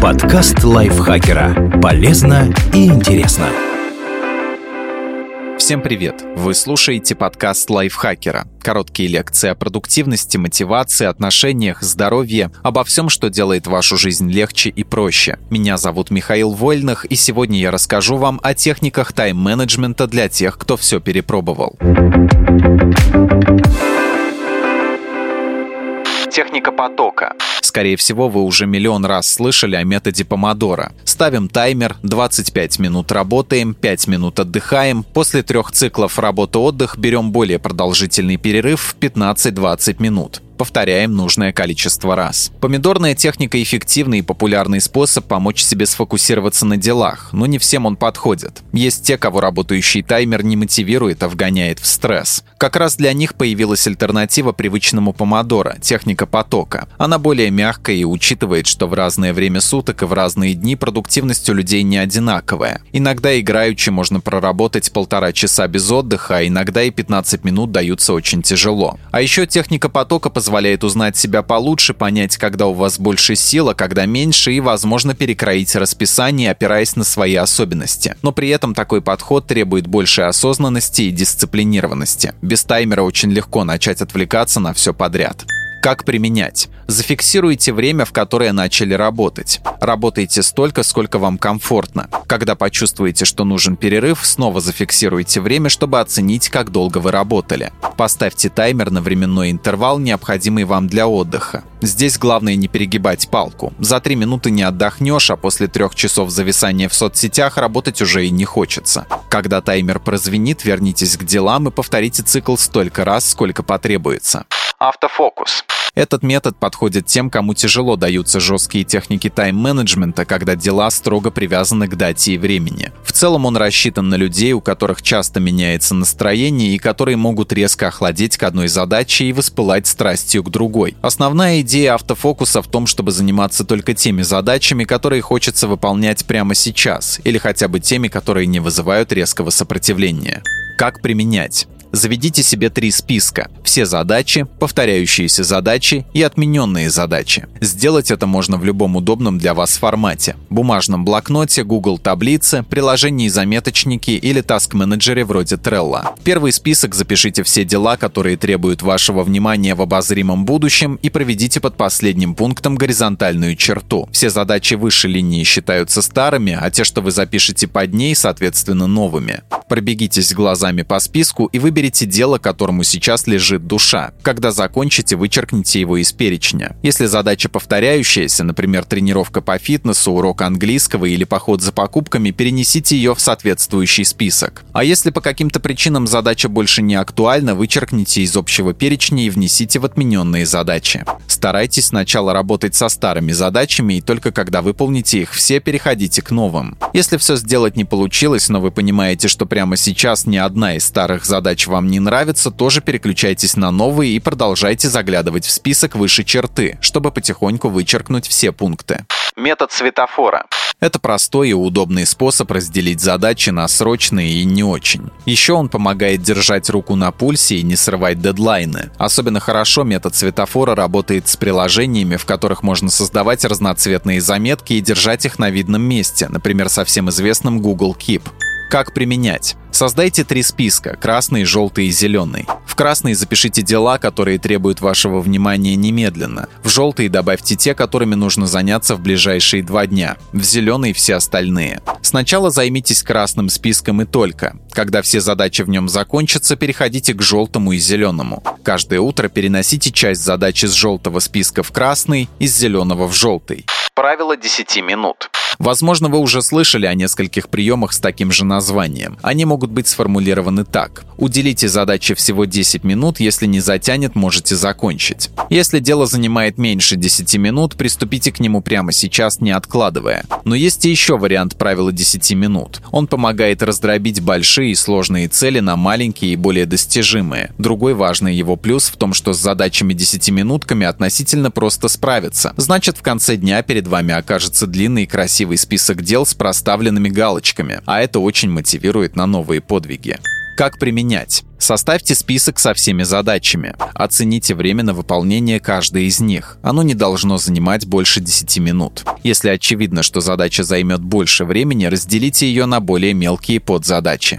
Подкаст лайфхакера. Полезно и интересно. Всем привет! Вы слушаете подкаст лайфхакера. Короткие лекции о продуктивности, мотивации, отношениях, здоровье, обо всем, что делает вашу жизнь легче и проще. Меня зовут Михаил Вольных, и сегодня я расскажу вам о техниках тайм-менеджмента для тех, кто все перепробовал. Техника потока. Скорее всего, вы уже миллион раз слышали о методе помодора. Ставим таймер, 25 минут работаем, 5 минут отдыхаем. После трех циклов работа-отдых берем более продолжительный перерыв в 15-20 минут повторяем нужное количество раз. Помидорная техника – эффективный и популярный способ помочь себе сфокусироваться на делах, но не всем он подходит. Есть те, кого работающий таймер не мотивирует, а вгоняет в стресс. Как раз для них появилась альтернатива привычному помодоро – техника потока. Она более мягкая и учитывает, что в разное время суток и в разные дни продуктивность у людей не одинаковая. Иногда играючи можно проработать полтора часа без отдыха, а иногда и 15 минут даются очень тяжело. А еще техника потока позволяет позволяет узнать себя получше, понять, когда у вас больше сил, а когда меньше, и, возможно, перекроить расписание, опираясь на свои особенности. Но при этом такой подход требует большей осознанности и дисциплинированности. Без таймера очень легко начать отвлекаться на все подряд. Как применять? Зафиксируйте время, в которое начали работать. Работайте столько, сколько вам комфортно. Когда почувствуете, что нужен перерыв, снова зафиксируйте время, чтобы оценить, как долго вы работали. Поставьте таймер на временной интервал, необходимый вам для отдыха. Здесь главное не перегибать палку. За три минуты не отдохнешь, а после трех часов зависания в соцсетях работать уже и не хочется. Когда таймер прозвенит, вернитесь к делам и повторите цикл столько раз, сколько потребуется. Автофокус. Этот метод подходит тем, кому тяжело даются жесткие техники тайм-менеджмента, когда дела строго привязаны к дате и времени. В целом он рассчитан на людей, у которых часто меняется настроение и которые могут резко охладеть к одной задаче и воспылать страстью к другой. Основная идея автофокуса в том, чтобы заниматься только теми задачами, которые хочется выполнять прямо сейчас, или хотя бы теми, которые не вызывают резкого сопротивления. Как применять? Заведите себе три списка. Все задачи, повторяющиеся задачи и отмененные задачи. Сделать это можно в любом удобном для вас формате. Бумажном блокноте, Google таблице, приложении заметочники или таск-менеджере вроде Trello. В первый список запишите все дела, которые требуют вашего внимания в обозримом будущем и проведите под последним пунктом горизонтальную черту. Все задачи выше линии считаются старыми, а те, что вы запишете под ней, соответственно, новыми. Пробегитесь глазами по списку и выберите Выберите дело, которому сейчас лежит душа. Когда закончите, вычеркните его из перечня. Если задача повторяющаяся, например, тренировка по фитнесу, урок английского или поход за покупками, перенесите ее в соответствующий список. А если по каким-то причинам задача больше не актуальна, вычеркните из общего перечня и внесите в отмененные задачи. Старайтесь сначала работать со старыми задачами, и только когда выполните их все, переходите к новым. Если все сделать не получилось, но вы понимаете, что прямо сейчас ни одна из старых задач вам не нравится, тоже переключайтесь на новые и продолжайте заглядывать в список выше черты, чтобы потихоньку вычеркнуть все пункты. Метод светофора. Это простой и удобный способ разделить задачи на срочные и не очень. Еще он помогает держать руку на пульсе и не срывать дедлайны. Особенно хорошо метод светофора работает с приложениями, в которых можно создавать разноцветные заметки и держать их на видном месте, например, со всем известным Google Keep. Как применять? Создайте три списка – красный, желтый и зеленый. В красный запишите дела, которые требуют вашего внимания немедленно. В желтый добавьте те, которыми нужно заняться в ближайшие два дня. В зеленый – все остальные. Сначала займитесь красным списком и только. Когда все задачи в нем закончатся, переходите к желтому и зеленому. Каждое утро переносите часть задачи с желтого списка в красный, из зеленого в желтый. Правило 10 минут. Возможно, вы уже слышали о нескольких приемах с таким же названием. Они могут быть сформулированы так. Уделите задаче всего 10 минут, если не затянет, можете закончить. Если дело занимает меньше 10 минут, приступите к нему прямо сейчас, не откладывая. Но есть и еще вариант правила 10 минут. Он помогает раздробить большие и сложные цели на маленькие и более достижимые. Другой важный его плюс в том, что с задачами 10-минутками относительно просто справиться. Значит, в конце дня перед вами окажется длинный и красивый список дел с проставленными галочками, а это очень мотивирует на новые подвиги. Как применять? Составьте список со всеми задачами. Оцените время на выполнение каждой из них. Оно не должно занимать больше 10 минут. Если очевидно, что задача займет больше времени, разделите ее на более мелкие подзадачи.